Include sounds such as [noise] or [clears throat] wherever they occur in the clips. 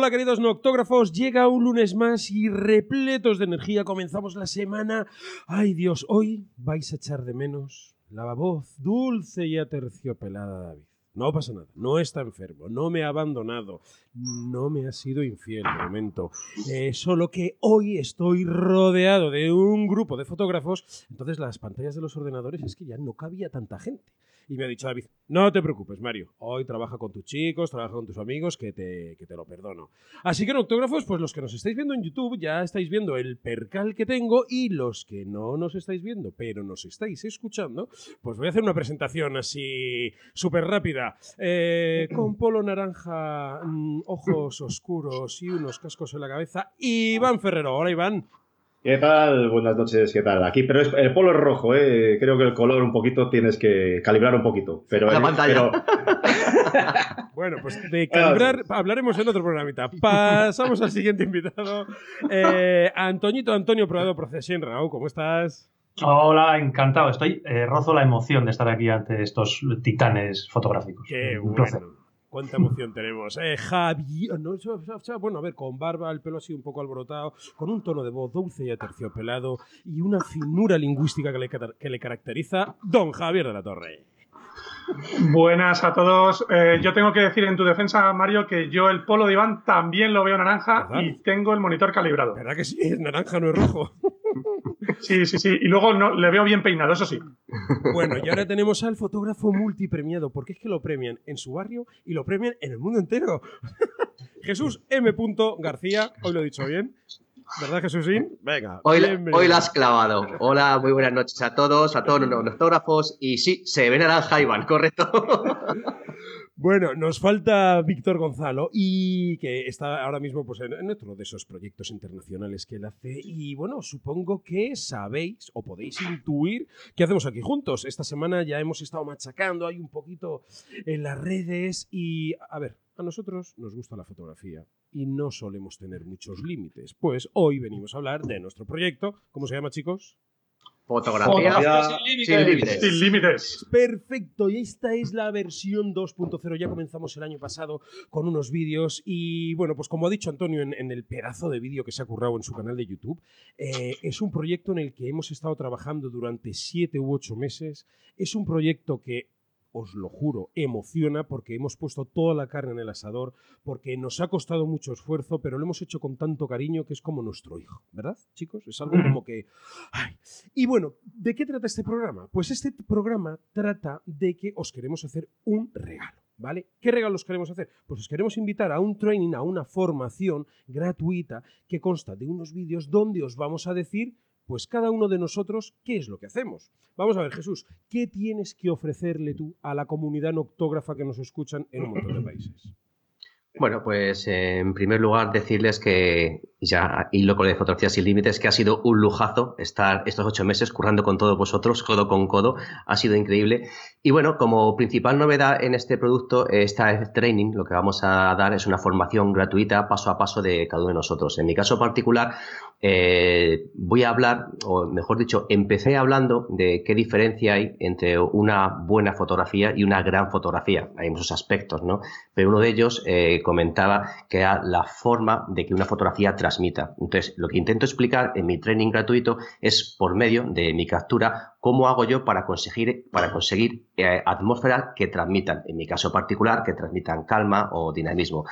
Hola queridos noctógrafos, llega un lunes más y repletos de energía comenzamos la semana. Ay Dios, hoy vais a echar de menos la voz dulce y aterciopelada de David. No pasa nada, no está enfermo, no me ha abandonado, no me ha sido infiel de momento. Eh, solo que hoy estoy rodeado de un grupo de fotógrafos, entonces las pantallas de los ordenadores es que ya no cabía tanta gente. Y me ha dicho David, no te preocupes, Mario, hoy trabaja con tus chicos, trabaja con tus amigos, que te, que te lo perdono. Así que, noctógrafos, pues los que nos estáis viendo en YouTube ya estáis viendo el percal que tengo y los que no nos estáis viendo, pero nos estáis escuchando, pues voy a hacer una presentación así súper rápida. Eh, con polo naranja, mm, ojos oscuros y unos cascos en la cabeza. Iván Ferrero. Hola, Iván. ¿Qué tal? Buenas noches, ¿qué tal? Aquí, pero es, el polo es rojo, ¿eh? Creo que el color un poquito tienes que calibrar un poquito. Pero, La pantalla. pero- [laughs] Bueno, pues de calibrar hablaremos en otro programita. Pasamos al siguiente invitado. Eh, Antoñito Antonio Prado Procesión Raúl, ¿cómo estás? Hola, encantado. Estoy eh, rozo la emoción de estar aquí ante estos titanes fotográficos. Qué Un placer. bueno. Cuánta emoción tenemos. Eh, Javi, no, cha- cha- cha- bueno, a ver, con barba, el pelo así un poco alborotado, con un tono de voz dulce y aterciopelado y una finura lingüística que le, que le caracteriza, don Javier de la Torre. Buenas a todos. Eh, yo tengo que decir en tu defensa, Mario, que yo el polo de Iván también lo veo naranja ¿Verdad? y tengo el monitor calibrado. ¿Verdad que sí? Es naranja, no es rojo. [laughs] Sí, sí, sí. Y luego no, le veo bien peinado, eso sí. Bueno, y ahora tenemos al fotógrafo multipremiado, porque es que lo premian en su barrio y lo premian en el mundo entero. [laughs] Jesús M. García, hoy lo he dicho bien. ¿Verdad, Jesúsín? Venga. Hoy, hoy la has clavado. Hola, muy buenas noches a todos, a todos los noctógrafos. Y sí, se ve naranja, Iván, correcto. [laughs] Bueno, nos falta Víctor Gonzalo y que está ahora mismo pues, en, otro de esos proyectos internacionales que él hace. Y bueno, supongo que sabéis o podéis intuir qué hacemos aquí juntos. Esta semana ya hemos estado machacando, hay un poquito en las redes y, a ver, a nosotros nos gusta la fotografía y no solemos tener muchos límites. Pues hoy venimos a hablar de nuestro proyecto. ¿Cómo se llama, chicos? Fotografía Fotografía sin límites. Sin límites. Perfecto, y esta es la versión 2.0. Ya comenzamos el año pasado con unos vídeos y bueno, pues como ha dicho Antonio en, en el pedazo de vídeo que se ha currado en su canal de YouTube, eh, es un proyecto en el que hemos estado trabajando durante 7 u 8 meses. Es un proyecto que... Os lo juro, emociona porque hemos puesto toda la carne en el asador, porque nos ha costado mucho esfuerzo, pero lo hemos hecho con tanto cariño que es como nuestro hijo, ¿verdad, chicos? Es algo como que... ay. Y bueno, ¿de qué trata este programa? Pues este programa trata de que os queremos hacer un regalo. ¿Vale? ¿Qué regalos queremos hacer? Pues os queremos invitar a un training, a una formación gratuita que consta de unos vídeos donde os vamos a decir, pues cada uno de nosotros, qué es lo que hacemos. Vamos a ver, Jesús, ¿qué tienes que ofrecerle tú a la comunidad noctógrafa que nos escuchan en un montón de países? Bueno, pues eh, en primer lugar decirles que ya hilo con lo de Fotografía Sin Límites, que ha sido un lujazo estar estos ocho meses currando con todos vosotros, codo con codo, ha sido increíble. Y bueno, como principal novedad en este producto, este training, lo que vamos a dar es una formación gratuita paso a paso de cada uno de nosotros. En mi caso particular, eh, voy a hablar, o mejor dicho, empecé hablando de qué diferencia hay entre una buena fotografía y una gran fotografía. Hay muchos aspectos, ¿no? Pero uno de ellos eh, comentaba que era la forma de que una fotografía transmita. Entonces, lo que intento explicar en mi training gratuito es por medio de mi captura cómo hago yo para conseguir, para conseguir eh, atmósferas que transmitan, en mi caso particular, que transmitan calma o dinamismo.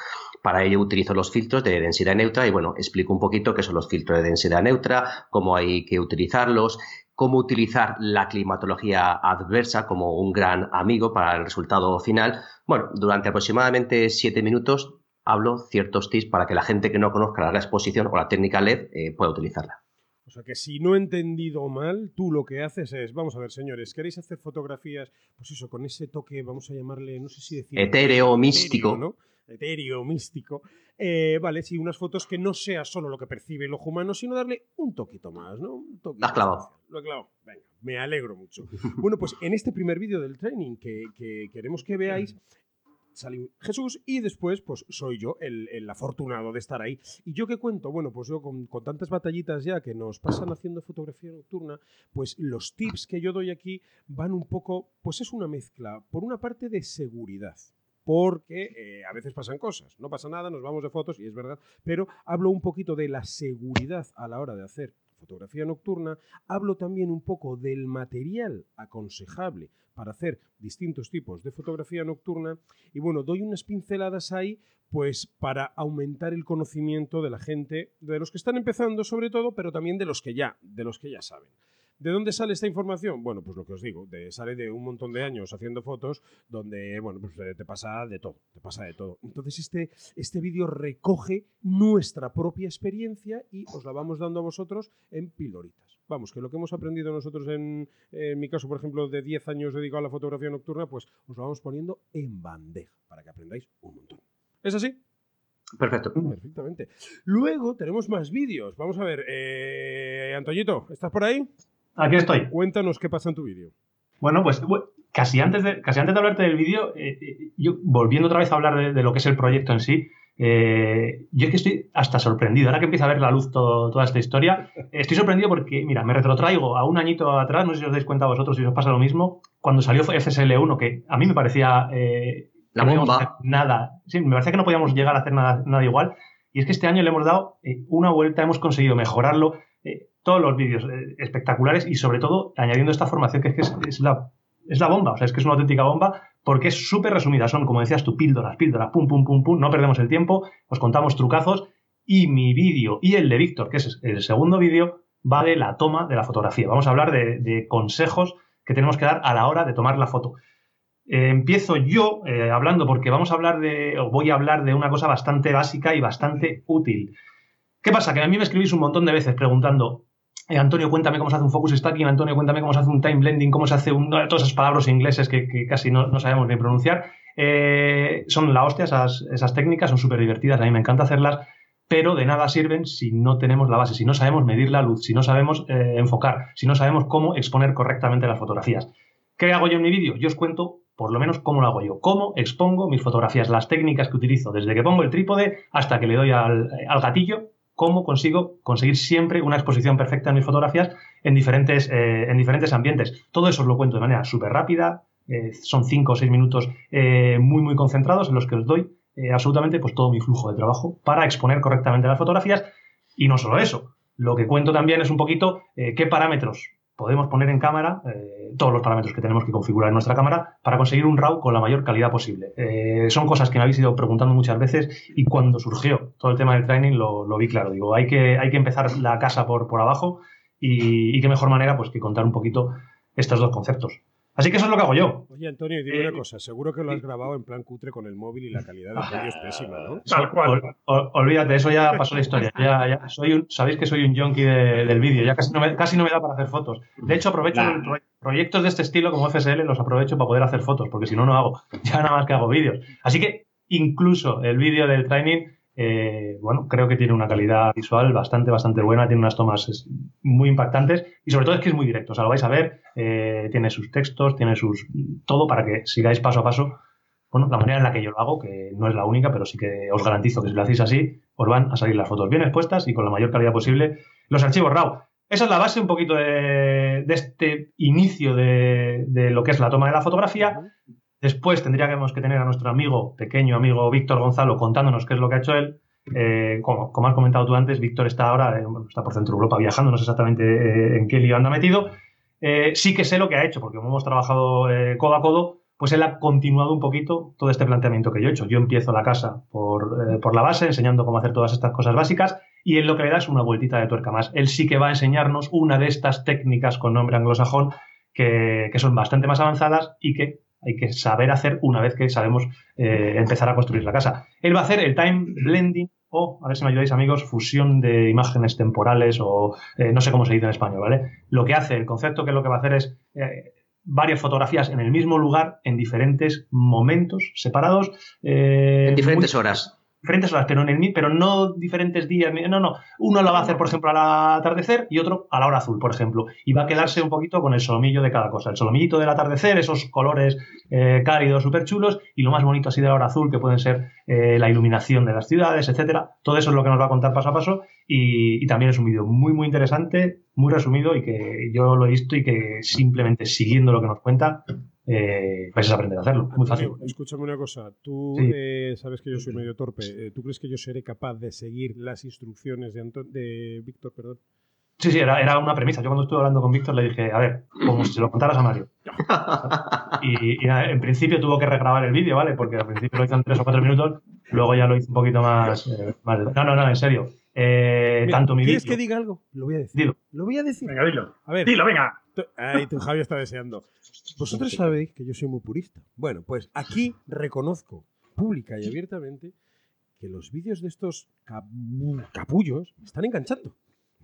Para ello utilizo los filtros de densidad neutra y bueno, explico un poquito qué son los filtros de densidad neutra, cómo hay que utilizarlos, cómo utilizar la climatología adversa como un gran amigo para el resultado final. Bueno, durante aproximadamente siete minutos hablo ciertos tips para que la gente que no conozca la exposición o la técnica LED eh, pueda utilizarla. O sea que si no he entendido mal, tú lo que haces es, vamos a ver, señores, ¿queréis hacer fotografías, pues eso, con ese toque, vamos a llamarle, no sé si decir... Etéreo, místico. ¿no? Etéreo, místico. Eh, vale, sí, unas fotos que no sea solo lo que percibe el ojo humano, sino darle un toquito más, ¿no? Un toquito Lo has clavado. Lo he clavado. Venga, me alegro mucho. bueno, pues en este primer vídeo del training que, que queremos que veáis, salió Jesús y después pues soy yo el, el afortunado de estar ahí. ¿Y yo qué cuento? Bueno, pues yo con, con tantas batallitas ya que nos pasan haciendo fotografía nocturna, pues los tips que yo doy aquí van un poco, pues es una mezcla, por una parte de seguridad, porque eh, a veces pasan cosas. No pasa nada, nos vamos de fotos y es verdad, pero hablo un poquito de la seguridad a la hora de hacer fotografía nocturna, hablo también un poco del material aconsejable para hacer distintos tipos de fotografía nocturna y bueno, doy unas pinceladas ahí pues para aumentar el conocimiento de la gente, de los que están empezando sobre todo, pero también de los que ya, de los que ya saben. ¿De dónde sale esta información? Bueno, pues lo que os digo, de, sale de un montón de años haciendo fotos donde, bueno, pues eh, te pasa de todo, te pasa de todo. Entonces este, este vídeo recoge nuestra propia experiencia y os la vamos dando a vosotros en piloritas. Vamos, que lo que hemos aprendido nosotros en, en mi caso, por ejemplo, de 10 años dedicado a la fotografía nocturna, pues os lo vamos poniendo en bandeja para que aprendáis un montón. ¿Es así? Perfecto. Perfectamente. Luego tenemos más vídeos. Vamos a ver, eh, Antoñito, ¿estás por ahí? Aquí estoy. Cuéntanos qué pasa en tu vídeo. Bueno, pues casi antes de, casi antes de hablarte del vídeo, eh, eh, yo volviendo otra vez a hablar de, lo que es el proyecto en sí, eh, yo es que estoy hasta sorprendido. Ahora que empieza a ver la luz toda esta historia, estoy sorprendido porque, mira, me retrotraigo a un añito atrás, no sé si os dais cuenta vosotros si os pasa lo mismo, cuando salió FSL1, que a mí me parecía... la bomba. Nada. Sí, me parecía que no podíamos llegar a hacer nada, nada igual. Y es que este año le hemos dado una vuelta, hemos conseguido mejorarlo todos los vídeos eh, espectaculares y sobre todo añadiendo esta formación que es que es, la, es la bomba, o sea, es que es una auténtica bomba porque es súper resumida, son como decías tú, píldoras, píldoras, pum, pum, pum, pum, no perdemos el tiempo, os contamos trucazos y mi vídeo y el de Víctor, que es el segundo vídeo, va de la toma de la fotografía. Vamos a hablar de, consejos que tenemos que dar a la hora de tomar la foto. Eh, empiezo yo eh, hablando porque vamos a hablar de, o voy a hablar de una cosa bastante básica y bastante útil. ¿Qué pasa? Que a mí me escribís un montón de veces preguntando, eh, Antonio, cuéntame cómo se hace un focus stacking, Antonio, cuéntame cómo se hace un time blending, cómo se hace un, todas esas palabras ingleses que, casi no, sabemos ni pronunciar. Eh, son la hostia esas, técnicas, son súper divertidas, a mí me encanta hacerlas, pero de nada sirven si no tenemos la base, si no sabemos medir la luz, si no sabemos eh, enfocar, si no sabemos cómo exponer correctamente las fotografías. ¿Qué hago yo en mi vídeo? Yo os cuento por lo menos cómo lo hago yo, cómo expongo mis fotografías, las técnicas que utilizo, desde que pongo el trípode hasta que le doy al gatillo cómo consigo conseguir siempre una exposición perfecta en mis fotografías en diferentes, eh, en diferentes ambientes. Todo eso os lo cuento de manera súper rápida, eh, son cinco o seis minutos eh, muy, muy concentrados en los que os doy absolutamente pues, todo mi flujo de trabajo para exponer correctamente las fotografías. Y no solo eso, lo que cuento también es un poquito qué parámetros podemos poner en cámara eh, todos los parámetros que tenemos que configurar en nuestra cámara para conseguir un RAW con la mayor calidad posible. Eh, son cosas que me habéis ido preguntando muchas veces y cuando surgió todo el tema del training lo, vi claro. Digo, hay que, hay que empezar la casa por, por abajo y, y qué mejor manera pues que contar un poquito estos dos conceptos. Así que eso es lo que hago yo. Oye, Antonio, dime una eh, cosa. Seguro que lo has grabado en plan cutre con el móvil y la calidad del vídeo es pésima, ¿no? Tal cual. olvídate, eso ya pasó la historia. Ya, soy un, sabéis que soy un junkie del vídeo. Ya casi no, me, casi no me da para hacer fotos. De hecho, aprovecho proyectos de este estilo como FSL, los aprovecho para poder hacer fotos, porque si no, no hago. [laughs] Ya nada más que hago vídeos. Así que incluso el vídeo del training eh, bueno, creo que tiene una calidad visual bastante, bastante buena, tiene unas tomas muy impactantes y sobre todo es que es muy directo, o sea, lo vais a ver, eh, tiene sus textos, tiene sus todo para que sigáis paso a paso, bueno, la manera en la que yo lo hago, que no es la única, pero sí que os garantizo que si lo hacéis así, os van a salir las fotos bien expuestas y con la mayor calidad posible los archivos RAW. Esa es la base un poquito de, este inicio de, de, lo que es la toma de la fotografía. Después tendríamos que tener a nuestro amigo, pequeño amigo Víctor Gonzalo, contándonos qué es lo que ha hecho él. Eh, como, has comentado tú antes, Víctor está ahora, eh, está por Centro Europa viajando, no sé exactamente eh, en qué lío anda metido. sí que sé lo que ha hecho, porque como hemos trabajado codo a codo, pues él ha continuado un poquito todo este planteamiento que yo he hecho. Yo empiezo la casa por, por, la base, enseñando cómo hacer todas estas cosas básicas, y él lo que le da es una vueltita de tuerca más. Él sí que va a enseñarnos una de estas técnicas con nombre anglosajón que, que son bastante más avanzadas y que hay que saber hacer una vez que sabemos eh, empezar a construir la casa. Él va a hacer el time blending o, a ver si me ayudáis amigos, fusión de imágenes temporales o eh, no sé cómo se dice en español, ¿vale? Lo que hace, el concepto que lo que va a hacer es eh, varias fotografías en el mismo lugar en diferentes momentos separados. en diferentes horas diferentes horas, pero, en el, pero no diferentes días. No, no. Uno lo va a hacer, por ejemplo, al atardecer y otro a la hora azul, por ejemplo. Y va a quedarse un poquito con el solomillo de cada cosa. El solomillito del atardecer, esos colores eh, cálidos, súper chulos, y lo más bonito así de la hora azul, que pueden ser eh, la iluminación de las ciudades, etcétera. Todo eso es lo que nos va a contar paso a paso. Y, y también es un vídeo muy, muy interesante, muy resumido y que yo lo he visto y que simplemente siguiendo lo que nos cuenta, eh, vais a aprender a hacerlo. Muy fácil. Escúchame una cosa. Tú Sí. eh, sabes que yo soy medio torpe. Eh, ¿Tú crees que yo seré capaz de seguir las instrucciones de, Anto- de Víctor? Perdón. Sí, sí, era, era una premisa. Yo cuando estuve hablando con Víctor le dije, a ver, como si se lo contaras a Mario. Y, en principio tuvo que regrabar el vídeo, ¿vale? Porque al principio lo hizo en tres o cuatro minutos, luego ya lo hizo un poquito más... eh, más- No, no, no, en serio. Eh, Mira, tanto mi ¿Quieres que diga algo? Lo voy a decir. Dilo. Lo voy a decir. Venga, dilo. A ver. Dilo, venga. Ay, tu Javi está deseando. [laughs] Vosotros sabéis que yo soy muy purista. Bueno, pues aquí reconozco pública y abiertamente que los vídeos de estos capullos me están enganchando.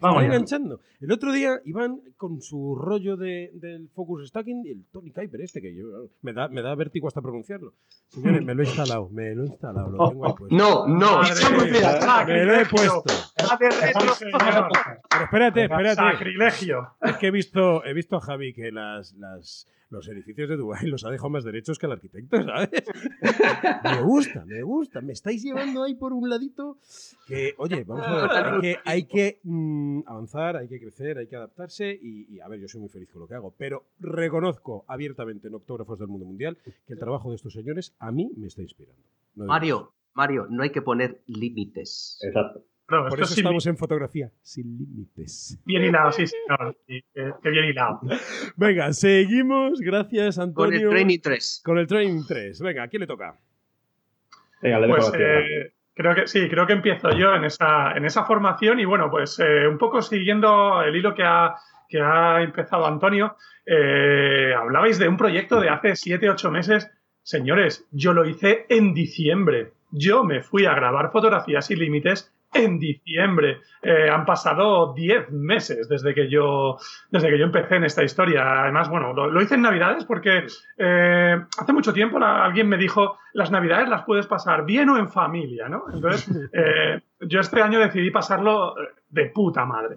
Vamos enganchando. El otro día iban con su rollo de, del focus stacking y el Tony Kuiper este que yo me da, me da vértigo hasta pronunciarlo. Señores, me lo he instalado, me lo he instalado, lo tengo ahí puesto. No, no. Madre me lo he puesto. Pero espérate, espérate. Sacrilegio. Es que he visto, he visto a Javi que las, las- los edificios de Dubái los ha dejado más derechos que el arquitecto, ¿sabes? [laughs] me gusta, me gusta. Me estáis llevando ahí por un ladito que, oye, vamos a ver, hay que, hay que mm, avanzar, hay que crecer, hay que adaptarse y, y, a ver, yo soy muy feliz con lo que hago, pero reconozco abiertamente en Octógrafos del Mundo Mundial que el trabajo de estos señores a mí me está inspirando. No Mario, Mario, no hay que poner límites. Exacto. No. Por esto eso estamos en fotografía, sin límites. bien hilado, sí, señor. Sí, que, que bien hilado. [laughs] Venga, seguimos. Gracias, Con Antonio. el Training 3. Con el Training 3. Venga, ¿a quién le toca? Venga, le Pues eh, creo que sí, creo que empiezo yo en esa, en esa formación y bueno, pues eh, un poco siguiendo el hilo que ha, que ha empezado Antonio, eh, hablabais de un proyecto de hace 7, 8 meses. Señores, yo lo hice en diciembre. Yo me fui a grabar fotografías sin límites en diciembre. Eh, han pasado 10 meses desde que yo desde que yo empecé en esta historia. Además, bueno, lo, lo hice en Navidades porque eh, hace mucho tiempo la- alguien me dijo, las Navidades las puedes pasar bien o en familia, ¿no? Entonces, [laughs] eh, yo este año decidí pasarlo de puta madre.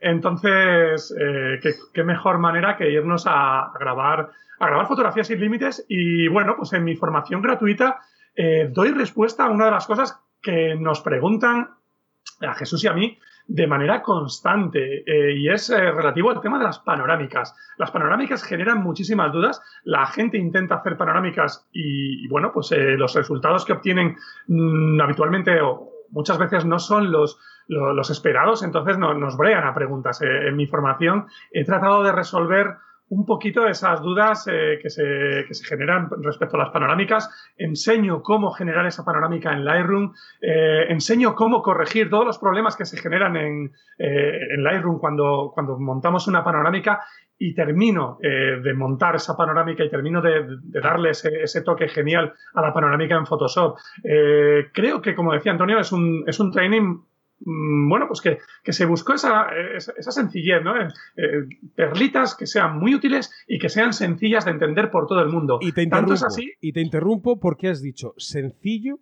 Entonces, ¿qué, qué mejor manera que irnos a, a grabar a grabar fotografías sin límites y bueno, pues en mi formación gratuita eh, doy respuesta a una de las cosas que nos preguntan a Jesús y a mí de manera constante eh, y es eh, relativo al tema de las panorámicas. Las panorámicas generan muchísimas dudas, la gente intenta hacer panorámicas y, bueno, pues eh, los resultados que obtienen mm, habitualmente o muchas veces no son los, lo- los esperados, entonces no- nos bregan a preguntas. En mi formación he tratado de resolver un poquito esas dudas eh, que, se, que se generan respecto a las panorámicas. Enseño cómo generar esa panorámica en Lightroom. eh, enseño cómo corregir todos los problemas que se generan en, eh, en Lightroom cuando, cuando montamos una panorámica y termino eh, de montar esa panorámica y termino de, de darle ese, ese toque genial a la panorámica en Photoshop. Creo que, como decía Antonio, es un, es un training bueno, pues que, que se buscó esa, esa, esa sencillez, ¿no? Eh, eh, perlitas que sean muy útiles y que sean sencillas de entender por todo el mundo. Y te Tanto interrumpo. es así Y te interrumpo porque has dicho sencillo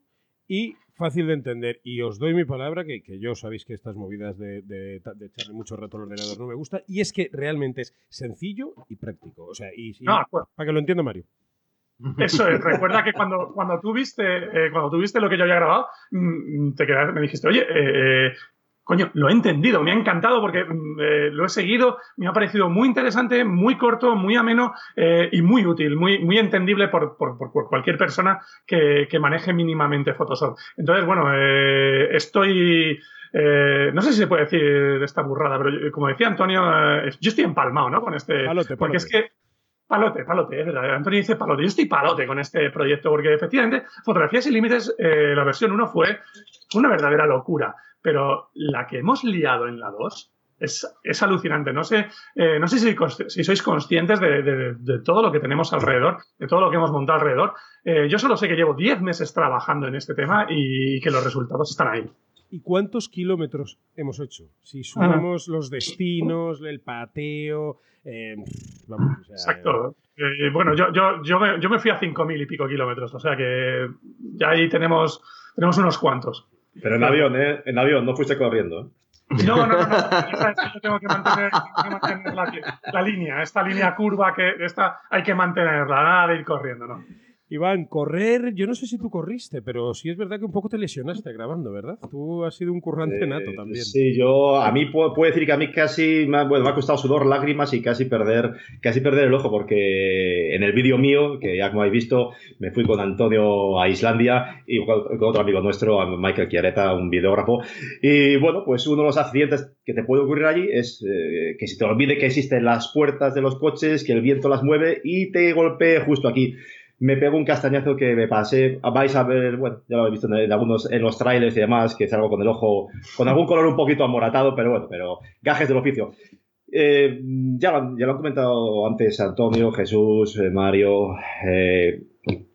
y fácil de entender. Y os doy mi palabra que, que yo sabéis que estas movidas de, de, de echarle mucho rato al ordenador no me gusta. Y es que realmente es sencillo y práctico. O sea, y, y- No, para que lo entienda Mario. [laughs] Eso es, recuerda que cuando, cuando, tú viste, eh, cuando tú viste lo que yo había grabado, mm, te quedaste, me dijiste, oye, eh, coño, lo he entendido, me ha encantado porque mm, eh, lo he seguido, me ha parecido muy interesante, muy corto, muy ameno eh, y muy útil, muy, muy entendible por, por- por- cualquier persona que, que maneje mínimamente Photoshop. Entonces, bueno, eh, estoy... eh, no sé si se puede decir esta burrada, pero yo- como decía Antonio, eh, yo estoy empalmado ¿no? con este... Porque es que Palote, palote, es verdad. Antonio dice palote. Yo estoy palote con este proyecto porque efectivamente Fotografías sin Límites, eh, la versión 1 fue una verdadera locura, pero la que hemos liado en la 2 es, es alucinante. No sé, eh, no sé si, si sois conscientes de, de- de todo lo que tenemos alrededor, de todo lo que hemos montado alrededor. Eh, yo solo sé que llevo 10 meses trabajando en este tema y que los resultados están ahí. ¿Y cuántos kilómetros hemos hecho? Si sumamos los destinos, el pateo. eh, vamos, o sea, Exacto. Eh, bueno, yo, yo, yo, me, yo me fui a 5.000 y pico kilómetros, o sea que ya ahí tenemos, tenemos unos cuantos. Pero en avión, ¿eh? En avión, no fuiste corriendo. ¿eh? No, no, no, no. Yo tengo que mantener, tengo que mantener la, la línea, esta línea curva que esta hay que mantenerla, nada de ir corriendo, ¿no? Iván, correr, yo no sé si tú corriste, pero sí es verdad que un poco te lesionaste grabando, ¿verdad? Tú has sido un currante Eh, nato también. Sí, yo, a mí puedo, puedo decir que a mí casi me ha, bueno, me ha costado sudor, lágrimas y casi perder, casi perder el ojo, porque en el vídeo mío, que ya como habéis visto, me fui con Antonio a Islandia y con, con otro amigo nuestro, Michael Chiareta, un videógrafo. Y bueno, pues uno de los accidentes que te puede ocurrir allí es eh, que se te olvide que existen las puertas de los coches, que el viento las mueve y te golpee justo aquí me pego un castañazo que me pasé. Vais a ver, bueno, ya lo habéis visto en, algunos, en los trailers y demás, que salgo con el ojo, con algún color un poquito amoratado, pero bueno, pero gajes del oficio. Eh, ya, lo, ya lo han comentado antes Antonio, Jesús, eh, Mario. eh,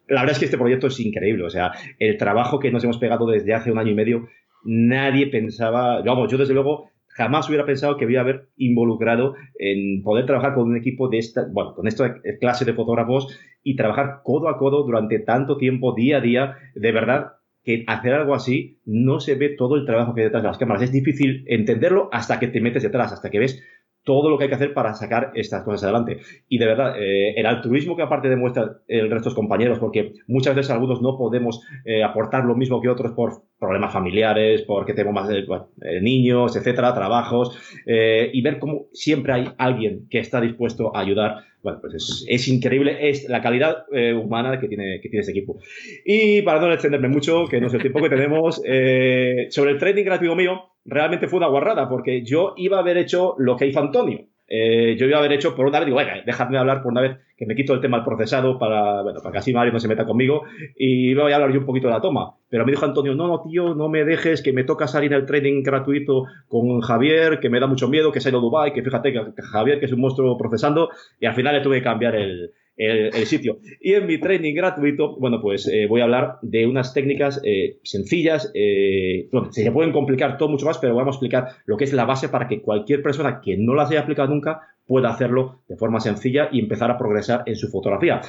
la verdad es que este proyecto es increíble. O sea, el trabajo que nos hemos pegado desde hace un año y medio, nadie pensaba, vamos, yo desde luego jamás hubiera pensado que iba a haber involucrado en poder trabajar con un equipo de esta, bueno, con esta clase de fotógrafos y trabajar codo a codo durante tanto tiempo, día a día, de verdad que hacer algo así no se ve todo el trabajo que hay detrás de las cámaras. Es difícil entenderlo hasta que te metes detrás, hasta que ves todo lo que hay que hacer para sacar estas cosas adelante. Y de verdad, eh, el altruismo que aparte demuestra el resto de compañeros, porque muchas veces algunos no podemos eh, aportar lo mismo que otros por problemas familiares, porque tenemos más eh, niños, etcétera, trabajos, y ver cómo siempre hay alguien que está dispuesto a ayudar bueno, pues es, increíble es la calidad eh, humana que tiene, que tiene este equipo. Y para no extenderme mucho, que no es el tiempo que tenemos, [laughs] eh, sobre el training gratuito mío, realmente fue una guarrada, porque yo iba a haber hecho lo que hizo Antonio. Eh, yo iba a haber hecho por una vez, digo, venga, dejadme hablar por una vez, que me quito el tema del procesado para, bueno, para que así Mario no se meta conmigo, y voy a hablar yo un poquito de la toma. Pero me dijo Antonio, no, no, tío, no me dejes, que me toca salir el training gratuito con Javier, que me da mucho miedo, que se ha ido a Dubai, que fíjate que Javier, que es un monstruo procesando, y al final le tuve que cambiar el, el, sitio. Y en mi training gratuito, bueno, pues eh, voy a hablar de unas técnicas eh, sencillas, eh, se pueden complicar todo mucho más, pero vamos a explicar lo que es la base para que cualquier persona que no las haya aplicado nunca pueda hacerlo de forma sencilla y empezar a progresar en su fotografía.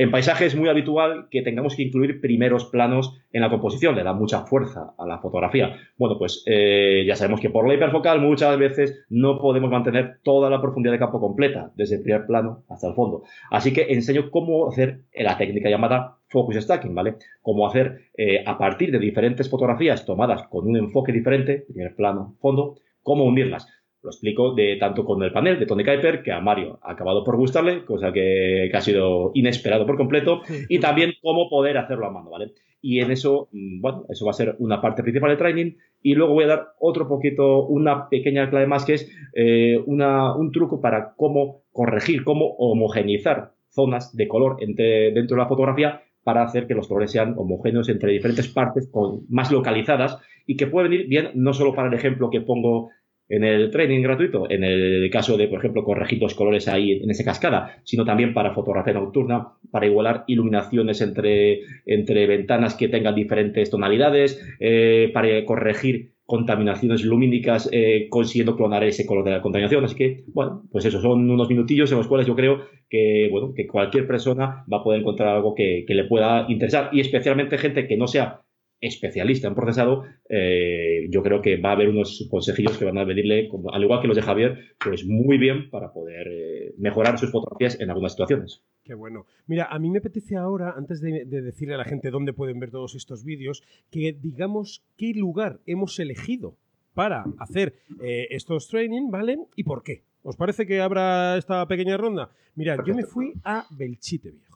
En paisaje es muy habitual que tengamos que incluir primeros planos en la composición, le da mucha fuerza a la fotografía. Bueno, pues eh, ya sabemos que por la hiperfocal muchas veces no podemos mantener toda la profundidad de campo completa, desde el primer plano hasta el fondo. Así que enseño cómo hacer la técnica llamada focus stacking, ¿vale? Cómo hacer eh, a partir de diferentes fotografías tomadas con un enfoque diferente, primer plano, fondo, cómo unirlas. Lo explico de tanto con el panel de Tony Kuiper, que a Mario ha acabado por gustarle, cosa que, que, ha sido inesperado por completo, y [laughs] también cómo poder hacerlo a mano, ¿vale? Y en eso, bueno, eso va a ser una parte principal del training, y luego voy a dar otro poquito, una pequeña clave más, que es eh, una, un truco para cómo corregir, cómo homogeneizar zonas de color entre, dentro de la fotografía para hacer que los colores sean homogéneos entre diferentes partes, con, más localizadas, y que puede venir bien no solo para el ejemplo que pongo en el training gratuito, en el caso de, por ejemplo, corregir los colores ahí en esa cascada, sino también para fotografía nocturna, para igualar iluminaciones entre, entre ventanas que tengan diferentes tonalidades, eh, para corregir contaminaciones lumínicas eh, consiguiendo clonar ese color de la contaminación. Así que, bueno, pues eso, son unos minutillos en los cuales yo creo que, bueno, que cualquier persona va a poder encontrar algo que, que le pueda interesar y especialmente gente que no sea especialista en procesado, eh, yo creo que va a haber unos consejillos que van a venirle, como, al igual que los de Javier, pues muy bien para poder eh, mejorar sus fotografías en algunas situaciones. Qué bueno. Mira, a mí me apetece ahora, antes de, de decirle a la gente dónde pueden ver todos estos vídeos, que digamos qué lugar hemos elegido para hacer eh, estos training, ¿vale? ¿Y por qué? ¿Os parece que habrá esta pequeña ronda? Mira, yo me fui a Belchite, viejo.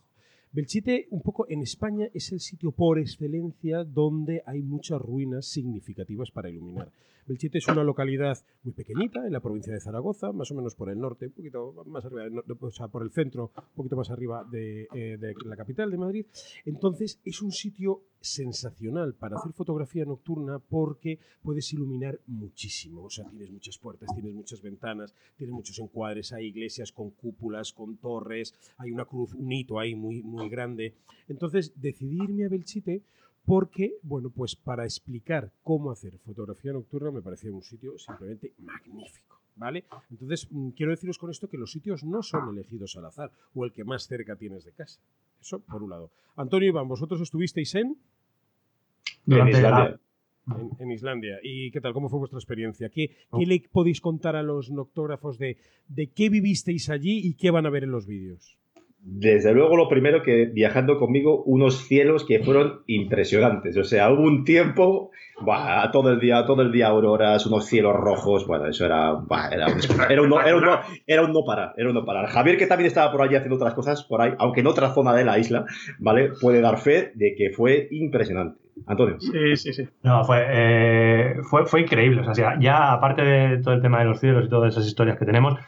Belchite, un poco en España, es el sitio por excelencia donde hay muchas ruinas significativas para iluminar. Belchite es una localidad muy pequeñita en la provincia de Zaragoza, más o menos por el norte, un poquito más arriba, o sea, por el centro, un poquito más arriba de, eh, de la capital de Madrid. Entonces, es un sitio sensacional para hacer fotografía nocturna porque puedes iluminar muchísimo. O sea, tienes muchas puertas, tienes muchas ventanas, tienes muchos encuadres, hay iglesias con cúpulas, con torres, hay una cruz, un hito ahí muy, muy grande. Entonces, decidí irme a Belchite porque, bueno, pues para explicar cómo hacer fotografía nocturna me parecía un sitio simplemente magnífico. ¿Vale? Entonces, quiero deciros con esto que los sitios no son elegidos al azar o el que más cerca tienes de casa. Eso por un lado. Antonio Iván, vosotros estuvisteis en. En Islandia. En, en, Islandia. ¿Y qué tal? ¿Cómo fue vuestra experiencia? ¿Qué, qué le podéis contar a los noctógrafos de, de qué vivisteis allí y qué van a ver en los vídeos? Desde luego, lo primero que viajando conmigo, unos cielos que fueron impresionantes. O sea, hubo un tiempo, bah, todo el día, todo el día auroras, unos cielos rojos, bueno, eso era, bah, era, un, era, un no, era, un no, era un no parar, era un no parar. Javier, que también estaba por allí haciendo otras cosas, por ahí, aunque en otra zona de la isla, ¿vale? Puede dar fe de que fue impresionante. Antonio. Sí, sí, sí. No, fue, eh, fue, fue increíble. O sea, ya aparte de todo el tema de los cielos y todas esas historias que tenemos,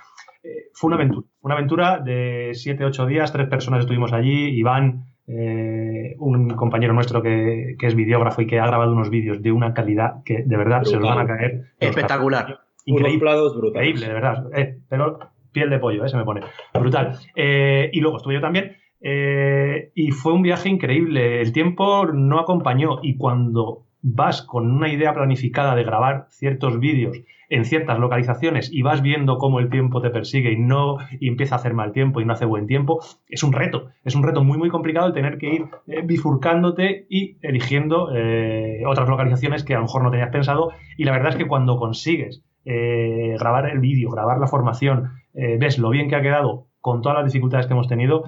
eh, fue una aventura. Una aventura de 7, 8 días, tres personas estuvimos allí. Iván, eh, un compañero nuestro que, que, es videógrafo y que ha grabado unos vídeos de una calidad que de verdad Brutal. se os van a caer. Espectacular. Increíble, increíble, de verdad. Eh, pero piel de pollo, eh, se me pone. Brutal. Y luego estuve yo también. Y fue un viaje increíble. El tiempo no acompañó y cuando vas con una idea planificada de grabar ciertos vídeos en ciertas localizaciones y vas viendo cómo el tiempo te persigue y no empieza a hacer mal tiempo y no hace buen tiempo, es un reto. Es un reto muy muy complicado el tener que ir eh, bifurcándote y eligiendo eh, otras localizaciones que a lo mejor no tenías pensado. Y la verdad es que cuando consigues eh, grabar el vídeo, grabar la formación, ves lo bien que ha quedado con todas las dificultades que hemos tenido,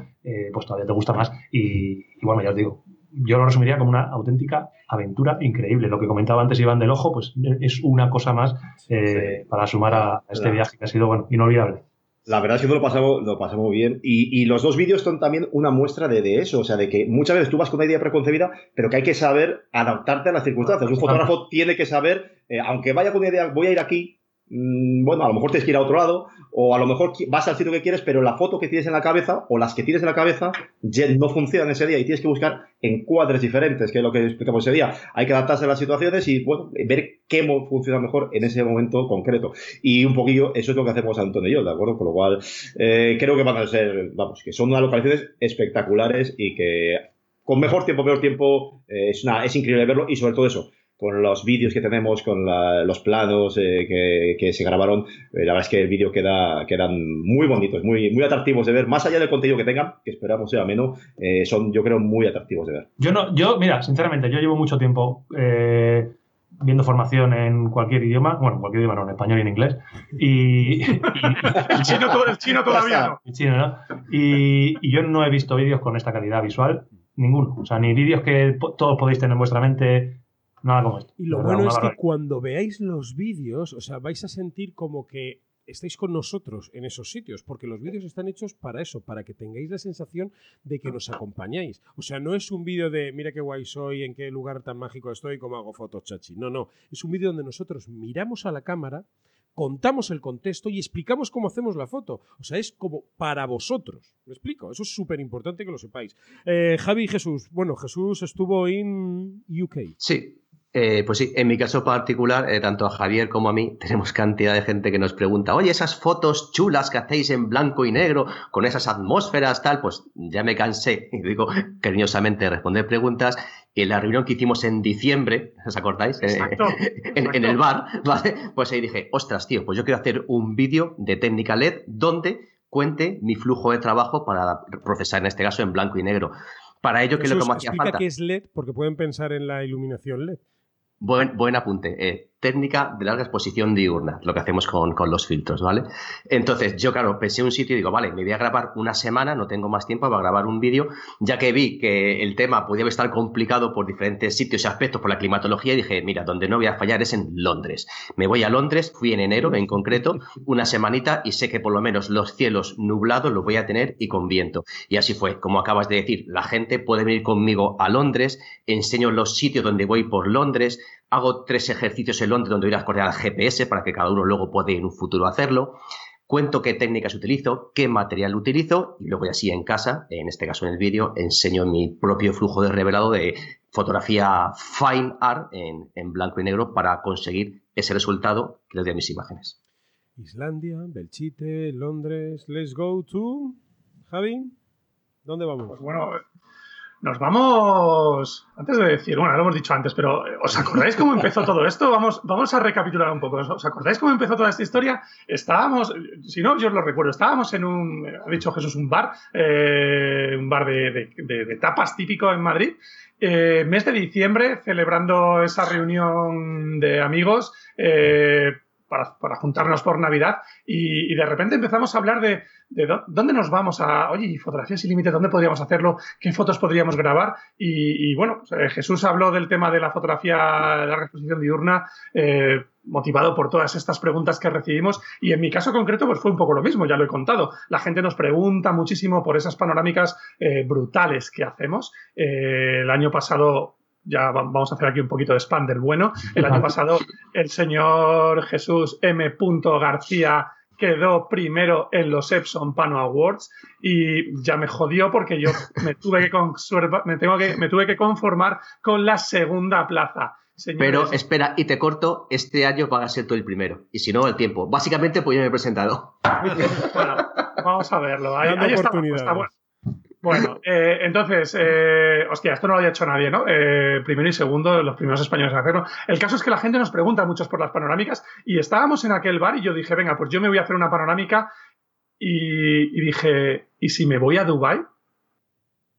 pues todavía te gusta más. Y bueno, ya os digo, yo lo resumiría como una auténtica aventura increíble. Lo que comentaba antes Iván del Ojo, pues es una cosa más eh, sí. para sumar a este viaje que ha sido bueno, inolvidable. La verdad es que lo pasamos, lo pasamos bien. Y, y los dos vídeos son también una muestra de, de, eso. O sea, de que muchas veces tú vas con una idea preconcebida, pero que hay que saber adaptarte a las circunstancias. Un fotógrafo tiene que saber, eh, aunque vaya con una idea, voy a ir aquí, bueno, a lo mejor tienes que ir a otro lado, o a lo mejor vas al sitio que quieres, pero la foto que tienes en la cabeza, o las que tienes en la cabeza, no funcionan ese día y tienes que buscar encuadres diferentes, que es lo que explicamos ese día. Hay que adaptarse a las situaciones y, bueno, ver qué funciona mejor en ese momento concreto. Y un poquillo, eso es lo que hacemos Antonio y yo, ¿de acuerdo? Con lo cual, eh, creo que van a ser, vamos, que son unas localizaciones espectaculares y que con mejor tiempo, peor tiempo, eh, es, una, es increíble verlo y sobre todo eso con los vídeos que tenemos, con la, los planos eh, que, que, se grabaron, eh, la verdad es que el vídeo queda, quedan muy bonitos, muy, muy atractivos de ver, más allá del contenido que tengan, que esperamos sea ameno, eh, son yo creo muy atractivos de ver. Yo no, yo, mira, sinceramente, yo llevo mucho tiempo eh, viendo formación en cualquier idioma, bueno, en cualquier idioma no, en español y en inglés, y... y el, chino, el, chino, todavía no. El chino, ¿no? Y, y yo no he visto vídeos con esta calidad visual, ninguno, o sea, ni vídeos que todos podéis tener en vuestra mente Nada como esto. Y lo verdad, bueno es que cuando veáis los vídeos, o sea, vais a sentir como que estáis con nosotros en esos sitios, porque los vídeos están hechos para eso, para que tengáis la sensación de que nos acompañáis. O sea, no es un vídeo de mira qué guay soy, en qué lugar tan mágico estoy, cómo hago fotos chachi. No, no. Es un vídeo donde nosotros miramos a la cámara, contamos el contexto y explicamos cómo hacemos la foto. O sea, es como para vosotros. ¿Me explico? Eso es súper importante que lo sepáis. Eh, Javi y Jesús. Bueno, Jesús estuvo en UK. Sí, eh, pues sí, en mi caso particular, eh, tanto a Javier como a mí, [laughs] tenemos cantidad de gente que nos pregunta, oye, esas fotos chulas que hacéis en blanco y negro, con esas atmósferas, tal, pues ya me cansé, [laughs] y digo cariñosamente, de responder preguntas. Y en la reunión que hicimos en diciembre, [laughs] ¿os acordáis? Exacto, eh, en, en, el bar, ¿vale? Pues ahí dije, ostras, tío, pues yo quiero hacer un vídeo de técnica LED donde cuente mi flujo de trabajo para procesar, en este caso, en blanco y negro. Para ello, ¿qué es lo que me hacía falta? qué es LED, porque pueden pensar en la iluminación LED. Buen, buen apunte. Eh, técnica de larga exposición diurna, lo que hacemos con, con, los filtros, ¿vale? Entonces, yo, claro, pensé en un sitio y digo, vale, me voy a grabar una semana, no tengo más tiempo para grabar un vídeo, ya que vi que el tema podía estar complicado por diferentes sitios y aspectos, por la climatología, y dije, mira, donde no voy a fallar es en Londres. Me voy a Londres, fui en enero en concreto, una semanita, y sé que por lo menos los cielos nublados los voy a tener y con viento. Y así fue, como acabas de decir, la gente puede venir conmigo a Londres, enseño los sitios donde voy por Londres, hago tres ejercicios en Londres donde irás a correr al GPS para que cada uno luego pueda en un futuro hacerlo. Cuento qué técnicas utilizo, qué material utilizo y luego ya así en casa, en este caso en el vídeo, enseño mi propio flujo de revelado de fotografía fine art en, en blanco y negro para conseguir ese resultado que les doy a mis imágenes. Islandia, Belchite, Londres, let's go to... Javi, ¿dónde vamos? Pues bueno, nos vamos, antes de decir, bueno, lo hemos dicho antes, pero ¿os acordáis cómo empezó todo esto? Vamos, vamos a recapitular un poco. ¿Os acordáis cómo empezó toda esta historia? Estábamos, si no, yo os lo recuerdo, estábamos en un, ha dicho Jesús, un bar, eh, un bar de, de, tapas típico en Madrid. Eh, mes de diciembre, celebrando esa reunión de amigos, eh, para, juntarnos por Navidad y, de repente empezamos a hablar de, dónde nos vamos a, oye, fotografías sin límites, dónde podríamos hacerlo, qué fotos podríamos grabar. Y, bueno, pues, eh, Jesús habló del tema de la fotografía, de la exposición diurna. Eh, motivado por todas estas preguntas que recibimos y en mi caso concreto pues fue un poco lo mismo, ya lo he contado. La gente nos pregunta muchísimo por esas panorámicas eh, brutales que hacemos. el año pasado ya vamos a hacer aquí un poquito de spam del bueno. El año [laughs] pasado el señor Jesús M. García quedó primero en los Epson Pano Awards y ya me jodió porque yo me tuve que, me tengo que, me tuve que conformar con la segunda plaza. Pero espera, y te corto, este año va a ser tú el primero. Y si no, el tiempo. Básicamente, pues yo me he presentado. bueno, vamos a verlo. Ahí, está, bueno, [laughs] eh, entonces, eh, hostia, esto no lo había hecho nadie, ¿no? Eh, primero y segundo, los primeros españoles en hacerlo. El caso es que la gente nos pregunta muchos por las panorámicas y estábamos en aquel bar y yo dije, venga, pues yo me voy a hacer una panorámica y, dije, ¿y si me voy a Dubai?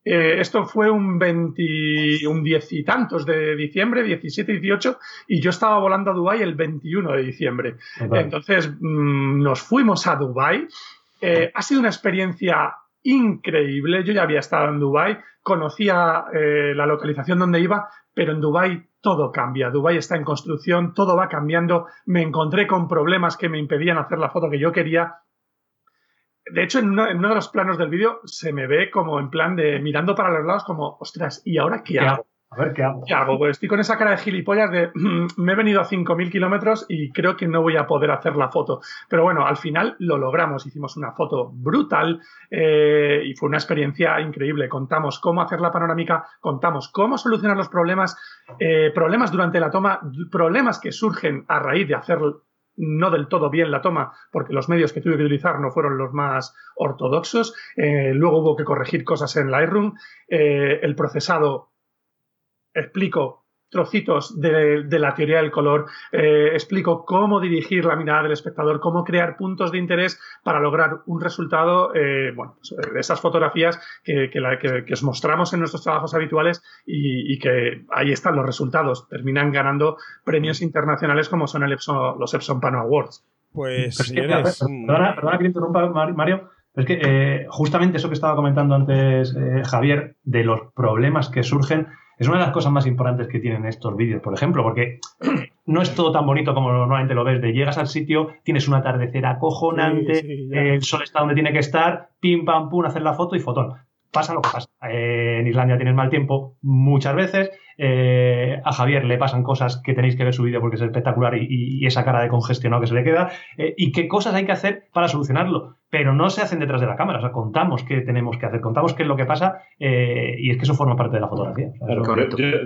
esto fue un 20, un diez y tantos de diciembre, 17, 18, y yo estaba volando a Dubai el 21 de diciembre. Entonces mm, nos fuimos a Dubai. ha sido una experiencia increíble. Yo ya había estado en Dubai, conocía eh, la localización donde iba, pero en Dubai todo cambia. Dubai está en construcción, todo va cambiando. Me encontré con problemas que me impedían hacer la foto que yo quería. De hecho, en uno, de los planos del vídeo se me ve como en plan de mirando para los lados, como, ostras, ¿y ahora qué hago? A ver qué hago. ¿Qué hago? Pues estoy con esa cara de gilipollas de me he venido a 5.000 kilómetros y creo que no voy a poder hacer la foto. Pero bueno, al final lo logramos. Hicimos una foto brutal eh, y fue una experiencia increíble. Contamos cómo hacer la panorámica, contamos cómo solucionar los problemas, eh, problemas durante la toma, problemas que surgen a raíz de hacer no del todo bien la toma, porque los medios que tuve que utilizar no fueron los más ortodoxos. Eh, luego hubo que corregir cosas en Lightroom. el procesado explico trocitos de, la teoría del color, eh, explico cómo dirigir la mirada del espectador, cómo crear puntos de interés para lograr un resultado, eh, bueno, pues, eh, de esas fotografías que, os mostramos en nuestros trabajos habituales y, que ahí están los resultados, terminan ganando premios internacionales como son los Epson Pano Awards. Pues, señores... Perdona, perdona que te interrumpa, Mario. Es que justamente eso que estaba comentando antes Javier, de los problemas que surgen es una de las cosas más importantes que tienen estos vídeos, por ejemplo, porque [clears throat] no es todo tan bonito como normalmente lo ves, de llegas al sitio, tienes un atardecer acojonante, el sol está donde tiene que estar, pim, pam, pum, hacer la foto y fotón. Pasa lo que pasa. en Islandia tienes mal tiempo muchas veces, eh, a Javier le pasan cosas que tenéis que ver su vídeo porque es espectacular y, esa cara de congestionado que se le queda, eh, y qué cosas hay que hacer para solucionarlo pero no se hacen detrás de la cámara. O sea, contamos qué tenemos que hacer, contamos qué es lo que pasa eh, y es que eso forma parte de la fotografía.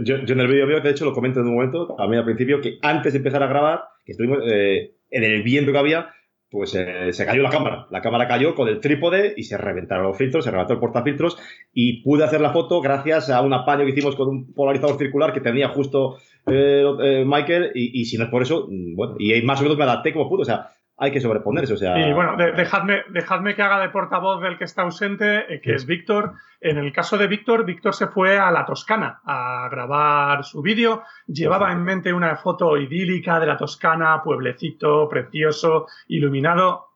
yo, en el vídeo mío, de hecho, lo comento en un momento, a mí al principio, que antes de empezar a grabar, que estuvimos en el viento que había, pues eh, se cayó la cámara. La cámara cayó con el trípode y se reventaron los filtros, se reventó el portafiltros y pude hacer la foto gracias a un apaño que hicimos con un polarizador circular que tenía justo Michael y, si no es por eso, mm, bueno, y más o menos me adapté como pude. O sea, hay que sobreponerse. O sea... Y bueno, dejadme, dejadme que haga de portavoz del que está ausente, eh, que es Víctor. En el caso de Víctor, Víctor se fue a la Toscana a grabar su vídeo. Llevaba en mente una foto idílica de la Toscana, pueblecito, precioso, iluminado,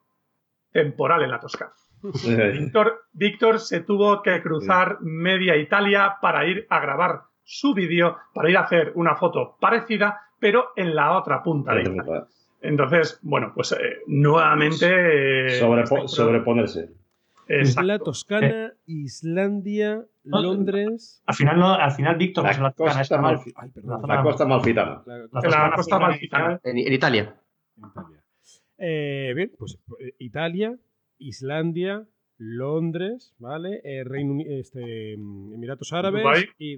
temporal en la Toscana. [laughs] Víctor, Víctor se tuvo que cruzar media Italia para ir a grabar su vídeo, para ir a hacer una foto parecida, pero en la otra punta de Italia. Entonces, bueno, pues eh, nuevamente. Eh, sobreponerse. Isla Toscana, Islandia, Londres. Al final, no, al final Víctor, la, la, costa, está mal, la, costa malfitana. La, costa malfitana. En, Italia. Eh, bien, pues Italia, Islandia, Londres, ¿vale? Reino este, Emiratos Árabes y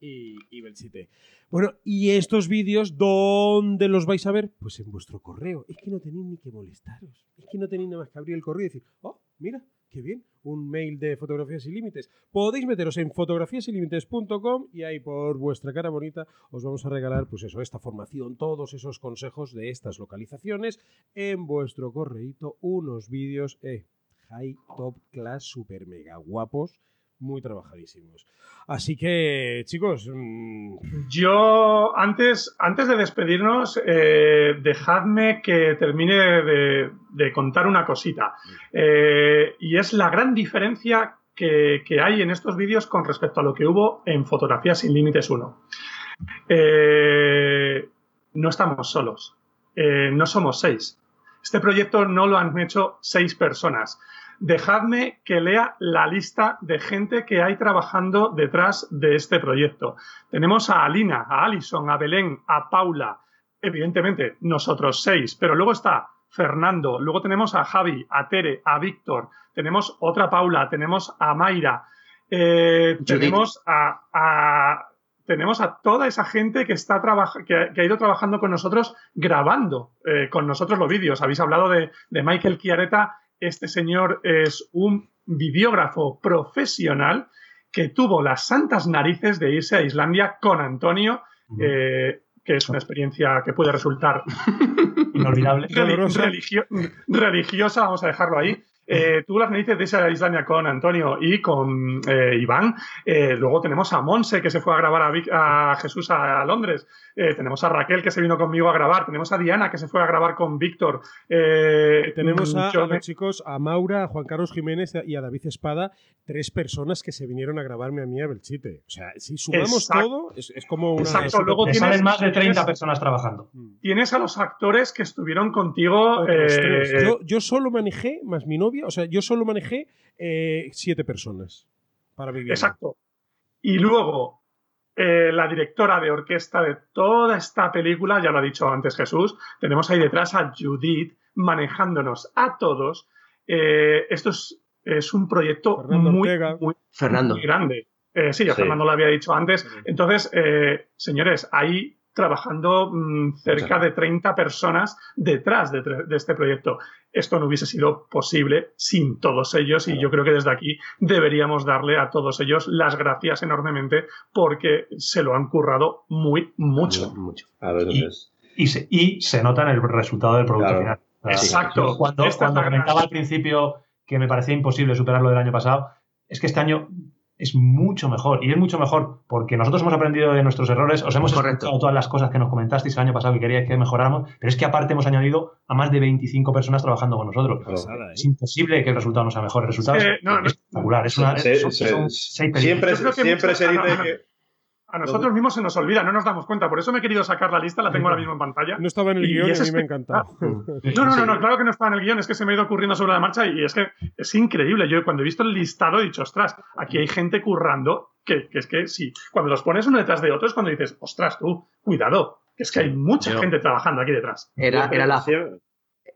y, y Belchite. Bueno, y estos vídeos, ¿dónde los vais a ver? Pues en vuestro correo. Es que no tenéis ni que molestaros. Es que no tenéis nada más que abrir el correo y decir, oh, mira, qué bien, un mail de fotografías y límites. Podéis meteros en fotografíasilímites.com y ahí por vuestra cara bonita os vamos a regalar, pues eso, esta formación, todos esos consejos de estas localizaciones en vuestro correito, unos vídeos, eh, high, top class, super mega guapos muy trabajadísimos. Así que, chicos. mm, Yo, antes, antes de despedirnos, eh, dejadme que termine de, contar una cosita. Eh, y es la gran diferencia que, que hay en estos vídeos con respecto a lo que hubo en Fotografía sin Límites 1. Eh, no estamos solos. No somos seis. Este proyecto no lo han hecho seis personas. Dejadme que lea la lista de gente que hay trabajando detrás de este proyecto. Tenemos a Alina, a Alison, a Belén, a Paula, evidentemente nosotros seis, pero luego está Fernando, luego tenemos a Javi, a Tere, a Víctor, tenemos otra Paula, tenemos a Mayra, eh, tenemos a, a- tenemos a toda esa gente que está que, ha- que ha ido trabajando con nosotros grabando eh, con nosotros los vídeos. Habéis hablado de, de Michael Chiareta. Este señor es un videógrafo profesional que tuvo las santas narices de irse a Islandia con Antonio, eh, que es una experiencia que puede resultar Inolvidable. [laughs] religiosa, vamos a dejarlo ahí. Eh, tuvo las narices de irse a Islandia con Antonio y con eh, Iván. Eh, luego tenemos a Monse, que se fue a grabar a, Vic- a Jesús a, a Londres. Eh, tenemos a Raquel, que se vino conmigo a grabar. Tenemos a Diana, que se fue a grabar con Víctor. Eh, Tenemos a, yo a me- los chicos, a Maura, a Juan Carlos Jiménez y a David Espada, tres personas que se vinieron a grabarme a mí a Belchite. O sea, si sumamos Exacto. todo, es, es como una. Exacto, luego Me tienes- salen más de 30 tienes- personas trabajando. Mm. tienes a los actores que estuvieron contigo. Eh. Yo, yo solo manejé, más mi novia, o sea, yo solo manejé eh, siete personas para vivir. Exacto. Y luego, eh, la directora de orquesta de toda esta película, ya lo ha dicho antes Jesús, tenemos ahí detrás a Judith manejándonos a todos. Eh, esto es, es un proyecto Fernando muy, muy, Fernando. muy grande. Eh, sí, a Sí. Fernando lo había dicho antes. Entonces, eh, señores, ahí trabajando mm, cerca de 30 personas detrás de, este proyecto. Esto no hubiese sido posible sin todos ellos y yo creo que desde aquí deberíamos darle a todos ellos las gracias enormemente porque se lo han currado muy mucho. Mucho. A ver, entonces, Y se, y se nota en el resultado del producto Claro. final. Exacto. Cuando, cuando comentaba al principio que me parecía imposible superarlo del año pasado, es que este año es mucho mejor. Y es mucho mejor porque nosotros hemos aprendido de nuestros errores, os hemos Correcto. escuchado todas las cosas que nos comentasteis el año pasado que queríais que mejoráramos, pero es que aparte hemos añadido a más de 25 personas trabajando con nosotros. Pasada, ¿eh? Es imposible que el resultado no sea mejor. El resultado Eh, es no, no. espectacular. Es una, Se- son- se- son seis películas. siempre, siempre se dice que. A nosotros mismos se nos olvida, no nos damos cuenta. Por eso me he querido sacar la lista, la tengo ahora mismo en pantalla. No estaba en el Y guion y a es mí me ha espectacular. encantado. No, no, no, no, claro que no estaba en el guion, es que se me ha ido ocurriendo sobre la marcha y es que es increíble. Yo cuando he visto el listado he dicho, ostras, aquí hay gente currando, que, que es que sí, cuando los pones uno detrás de otro es cuando dices, ostras, tú, cuidado, que es que hay mucha Yo- gente trabajando aquí detrás. Era, era, la,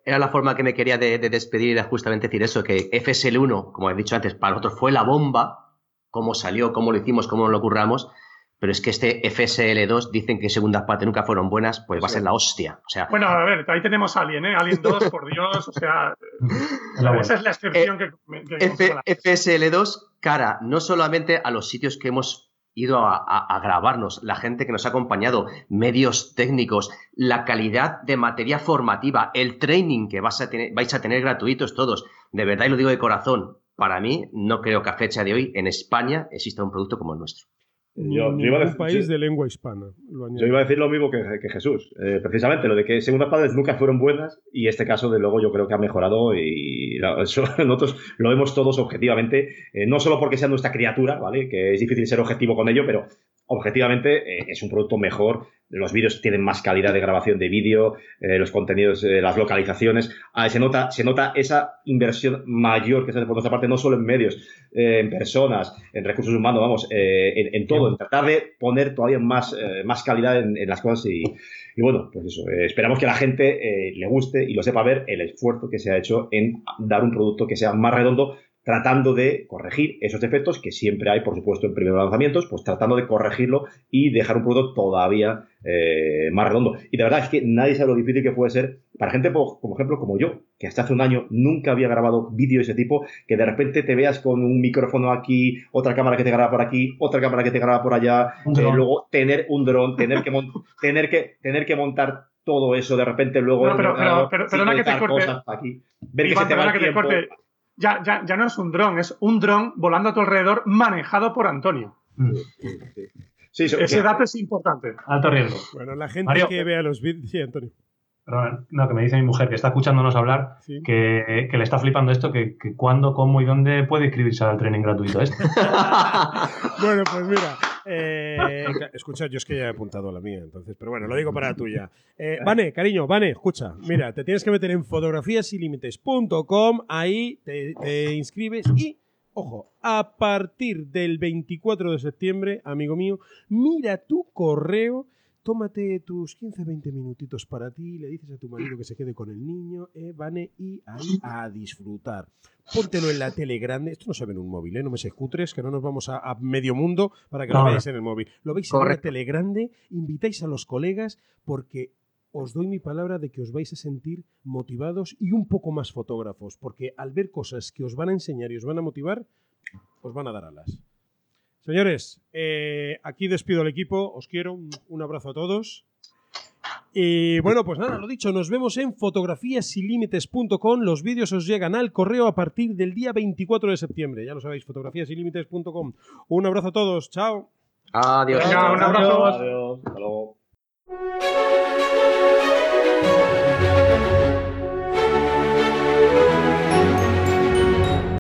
era la forma que me quería de, de despedir, era justamente decir eso, que FSL1, como he dicho antes, para nosotros fue la bomba, cómo salió, cómo lo hicimos, cómo lo curramos, pero es que este FSL2 dicen que segundas partes nunca fueron buenas, pues va a ser la hostia. O sea, Bueno, a ver, ahí tenemos Alien, ¿eh? Alien 2, por Dios, o sea, [laughs] esa es la excepción que, que F- consola. FSL2 cara no solamente a los sitios que hemos ido a, a- a grabarnos, la gente que nos ha acompañado, medios técnicos, la calidad de materia formativa, el training que vas a tener, vais a tener gratuitos todos. De verdad, y lo digo de corazón, para mí no creo que a fecha de hoy en España exista un producto como el nuestro. Yo- yo iba a decir- país yo- de lengua hispana. Lo. Yo iba a decir lo mismo que, que Jesús, eh, precisamente lo de que segundas partes nunca fueron buenas y este caso de luego yo creo que ha mejorado y [laughs] eso nosotros lo vemos todos objetivamente, eh, no solo porque sea nuestra criatura, ¿vale? Que es difícil ser objetivo con ello, pero objetivamente eh, es un producto mejor, los vídeos tienen más calidad de grabación de vídeo, eh, los contenidos, eh, las localizaciones, ah, se, nota, se nota esa inversión mayor que se hace por nuestra parte, no solo en medios, eh, en personas, en recursos humanos, vamos, eh, en, todo, en tratar de poner todavía más, eh, más calidad en, las cosas y, y bueno, pues eso, esperamos que a la gente le guste y lo sepa ver el esfuerzo que se ha hecho en dar un producto que sea más redondo, tratando de corregir esos defectos que siempre hay, por supuesto, en primeros lanzamientos, pues tratando de corregirlo y dejar un producto todavía eh, más redondo. Y de verdad es que nadie sabe lo difícil que puede ser para gente, po- como ejemplo, como yo, que hasta hace un año nunca había grabado vídeo de ese tipo, que de repente te veas con un micrófono aquí, otra cámara que te graba por aquí, otra cámara que te graba por allá, eh, luego tener un dron, tener que, [laughs] tener que tener que montar todo eso de repente luego No, pero- el ordenador, pero- pero- perdona que te corte. aquí, ver que se te va el que te corte. Ya, ya, ya no es un dron, es un dron volando a tu alrededor manejado por Antonio. Mm. Sí, Ese dato es importante. Alto riesgo. Bueno, la gente Mario. que vea los vídeos. Sí, Antonio. Perdón, no, que me dice mi mujer que está escuchándonos hablar Sí. que, que le está flipando esto, que, que cuándo, cómo y dónde puede inscribirse al training gratuito este. [laughs] Bueno, pues mira. Eh, escucha, yo es que ya he apuntado a la mía, entonces, pero bueno, lo digo para la tuya. Eh, [laughs] Vane, cariño, Vane, escucha, mira, te tienes que meter en fotografiasilímites.com, ahí te, te inscribes y, ojo, a partir del 24 de septiembre, amigo mío, mira tu correo. Tómate tus 15-20 minutitos para ti, le dices a tu marido que se quede con el niño, eh, Vane, y ahí a disfrutar. Póntelo en la tele grande. Esto no se ve en un móvil, ¿eh? No me se cutres, que no nos vamos a, a medio mundo para que lo No, veáis en el móvil. Lo veis en una tele grande, invitáis a los colegas porque os doy mi palabra de que os vais a sentir motivados y un poco más fotógrafos, porque al ver cosas que os van a enseñar y os van a motivar, os van a dar alas. Señores, eh, aquí despido al equipo, os quiero, un, un abrazo a todos. Y bueno, pues nada, lo dicho, nos vemos en fotografíasilímites.com. Los vídeos os llegan al correo a partir del día 24 de septiembre. Ya lo sabéis, fotografíasilímites.com. Un abrazo a todos, chao. Adiós. Venga, un abrazo. Adiós. Hasta luego.